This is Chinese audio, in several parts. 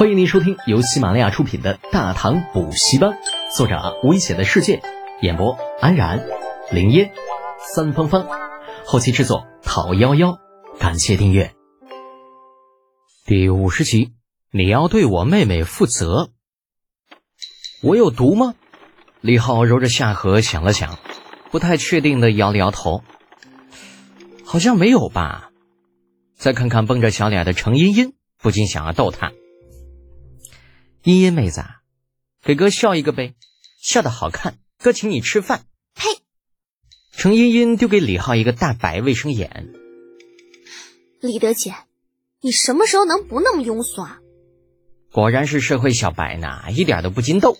欢迎您收听由喜马拉雅出品的《大唐补习班》，作者危险的世界，演播安然、林烟、三芳芳，后期制作陶幺幺。感谢订阅。第五十集，你要对我妹妹负责。我有毒吗？李浩揉着下颌想了想，不太确定的摇了摇头，好像没有吧。再看看绷着小脸的程茵茵，不禁想要逗她。茵茵妹子，给哥笑一个呗，笑的好看，哥请你吃饭。呸！程茵茵丢给李浩一个大白卫生眼。李德姐，你什么时候能不那么庸俗啊？果然是社会小白呢，一点都不禁逗。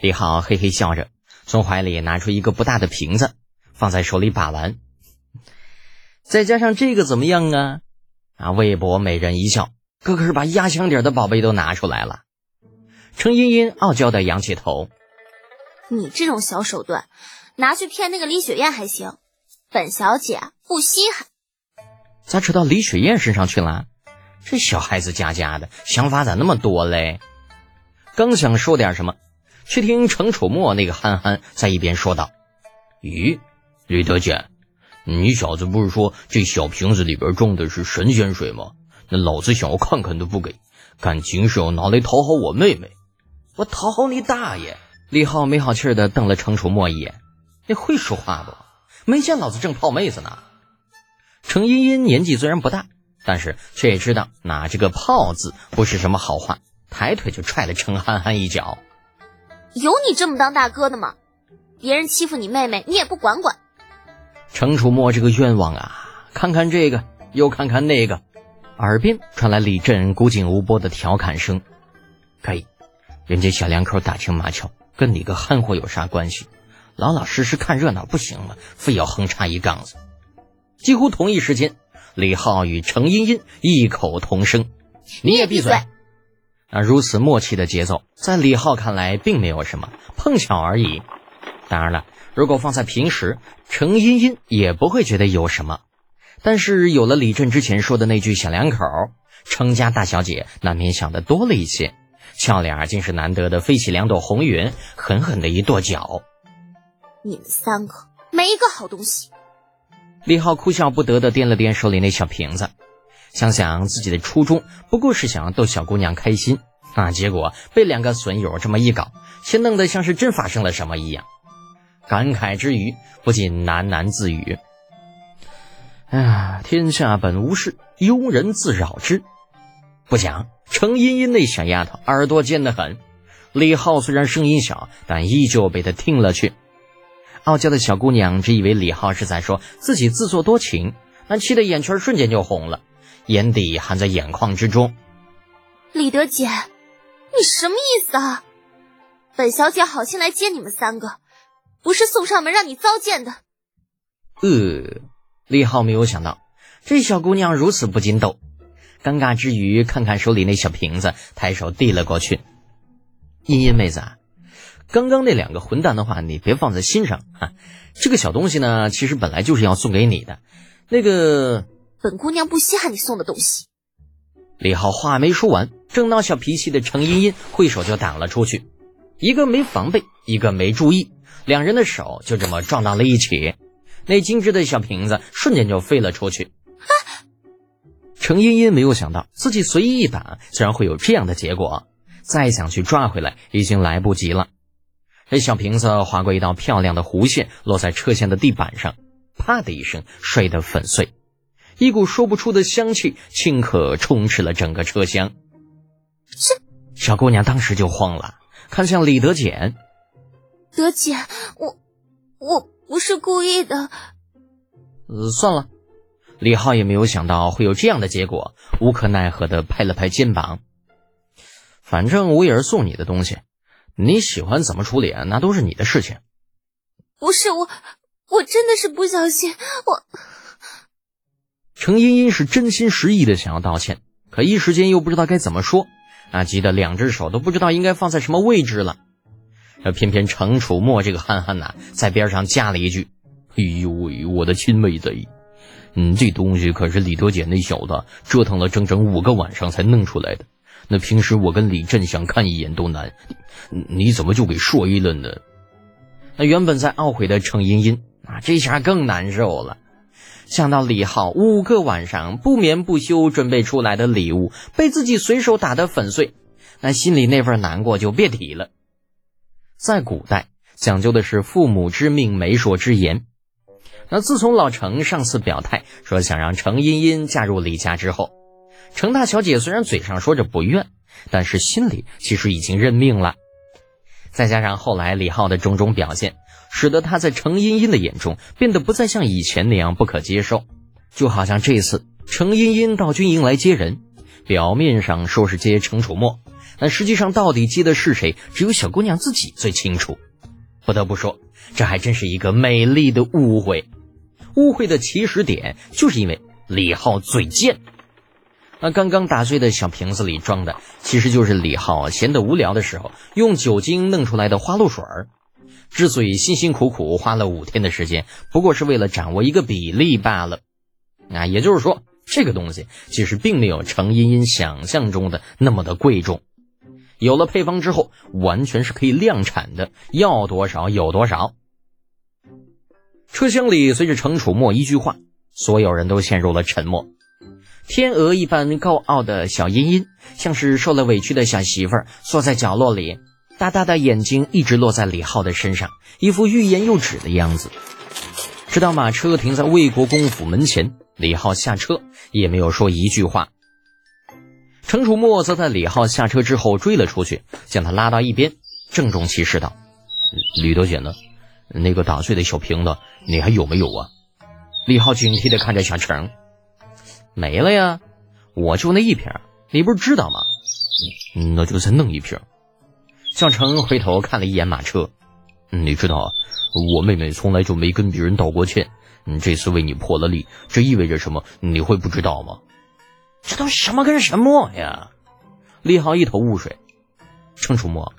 李浩嘿嘿笑着，从怀里拿出一个不大的瓶子，放在手里把玩。再加上这个怎么样啊？啊，魏博美人一笑，哥可是把压箱底的宝贝都拿出来了。程茵茵傲娇的扬起头：“你这种小手段，拿去骗那个李雪燕还行，本小姐不稀罕。”咋扯到李雪燕身上去了？这小孩子家家的想法咋那么多嘞？刚想说点什么，却听程楚墨那个憨憨在一边说道：“咦，吕德姐，你小子不是说这小瓶子里边装的是神仙水吗？那老子想要看看都不给，感情是要拿来讨好我妹妹。”我讨好你大爷！李浩没好气的瞪了程楚墨一眼：“你会说话不？没见老子正泡妹子呢。”程茵茵年纪虽然不大，但是却也知道拿这个“泡”字不是什么好话，抬腿就踹了程憨憨一脚。有你这么当大哥的吗？别人欺负你妹妹，你也不管管？程楚墨这个冤枉啊！看看这个，又看看那个，耳边传来李振古井无波的调侃声：“可以。”人家小两口打情骂俏，跟你个憨货有啥关系？老老实实看热闹不行吗？非要横插一杠子。几乎同一时间，李浩与程茵茵异口同声：“你也闭嘴！”那如此默契的节奏，在李浩看来并没有什么，碰巧而已。当然了，如果放在平时，程茵茵也不会觉得有什么。但是有了李振之前说的那句“小两口”，程家大小姐难免想的多了一些。俏脸竟是难得的飞起两朵红云，狠狠的一跺脚。你们三个没一个好东西。李浩哭笑不得的掂了掂手里那小瓶子，想想自己的初衷不过是想要逗小姑娘开心啊，结果被两个损友这么一搞，却弄得像是真发生了什么一样。感慨之余，不禁喃喃自语：“哎呀，天下本无事，庸人自扰之。”不讲。程茵茵那小丫头耳朵尖得很，李浩虽然声音小，但依旧被她听了去。傲娇的小姑娘只以为李浩是在说自己自作多情，那气得眼圈瞬间就红了，眼底含在眼眶之中。李德姐，你什么意思啊？本小姐好心来接你们三个，不是送上门让你糟践的。呃，李浩没有想到这小姑娘如此不禁逗。尴尬之余，看看手里那小瓶子，抬手递了过去。茵茵妹子，啊，刚刚那两个混蛋的话，你别放在心上啊。这个小东西呢，其实本来就是要送给你的。那个，本姑娘不稀罕你送的东西。李浩话没说完，正闹小脾气的程茵茵挥手就挡了出去。一个没防备，一个没注意，两人的手就这么撞到了一起，那精致的小瓶子瞬间就飞了出去。程茵茵没有想到自己随意一打，竟然会有这样的结果。再想去抓回来，已经来不及了。这小瓶子划过一道漂亮的弧线，落在车厢的地板上，啪的一声摔得粉碎。一股说不出的香气顷刻充斥了整个车厢。这小姑娘当时就慌了，看向李德简：“德姐，我我不是故意的。”呃，算了。李浩也没有想到会有这样的结果，无可奈何的拍了拍肩膀。反正我也是送你的东西，你喜欢怎么处理，那都是你的事情。不是我，我真的是不小心。我程茵茵是真心实意的想要道歉，可一时间又不知道该怎么说，啊，急得两只手都不知道应该放在什么位置了。而偏偏程楚墨这个憨憨呐，在边上加了一句：“哎呦喂，我的亲妹子！”嗯，这东西可是李德简那小子折腾了整整五个晚上才弄出来的，那平时我跟李振想看一眼都难，你怎么就给说一了呢？那原本在懊悔的程茵茵啊，这下更难受了。想到李浩五个晚上不眠不休准备出来的礼物被自己随手打得粉碎，那心里那份难过就别提了。在古代讲究的是父母之命，媒妁之言。那自从老程上次表态说想让程茵茵嫁入李家之后，程大小姐虽然嘴上说着不愿，但是心里其实已经认命了。再加上后来李浩的种种表现，使得他在程茵茵的眼中变得不再像以前那样不可接受。就好像这次程茵茵到军营来接人，表面上说是接程楚墨，但实际上到底接的是谁，只有小姑娘自己最清楚。不得不说，这还真是一个美丽的误会。误会的起始点就是因为李浩嘴贱。那刚刚打碎的小瓶子里装的，其实就是李浩闲得无聊的时候用酒精弄出来的花露水儿。之所以辛辛苦苦花了五天的时间，不过是为了掌握一个比例罢了。啊，也就是说，这个东西其实并没有程茵茵想象中的那么的贵重。有了配方之后，完全是可以量产的，要多少有多少。车厢里随着程楚墨一句话，所有人都陷入了沉默。天鹅一般高傲的小茵茵，像是受了委屈的小媳妇儿，缩在角落里，大大的眼睛一直落在李浩的身上，一副欲言又止的样子。直到马车停在魏国公府门前，李浩下车也没有说一句话。程楚墨则在李浩下车之后追了出去，将他拉到一边，郑重其事道：“吕德姐呢？那个打碎的小瓶子，你还有没有啊？”李浩警惕地看着小程。没了呀，我就那一瓶，你不是知道吗？那就再弄一瓶。小程回头看了一眼马车，你知道，我妹妹从来就没跟别人道过歉。这次为你破了例，这意味着什么？你会不知道吗？这都什么跟什么呀？李浩一头雾水。程楚墨，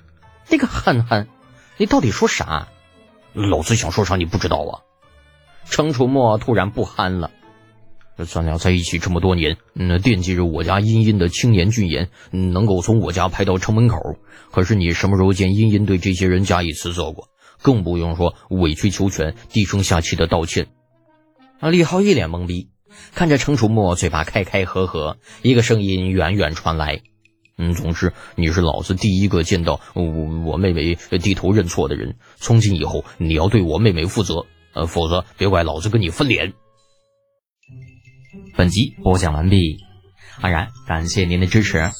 那个憨憨，你到底说啥？老子想说啥你不知道啊？程楚墨突然不憨了。咱俩在一起这么多年，那惦记着我家茵茵的青年俊颜，能够从我家拍到城门口。可是你什么时候见茵茵对这些人加以辞色过？更不用说委曲求全、低声下气的道歉。啊！李浩一脸懵逼，看着程楚墨，嘴巴开开合合，一个声音远远传来：“嗯，总之你是老子第一个见到我我妹妹低头认错的人。从今以后，你要对我妹妹负责，呃，否则别怪老子跟你翻脸。”本集播讲完毕，安然感谢您的支持。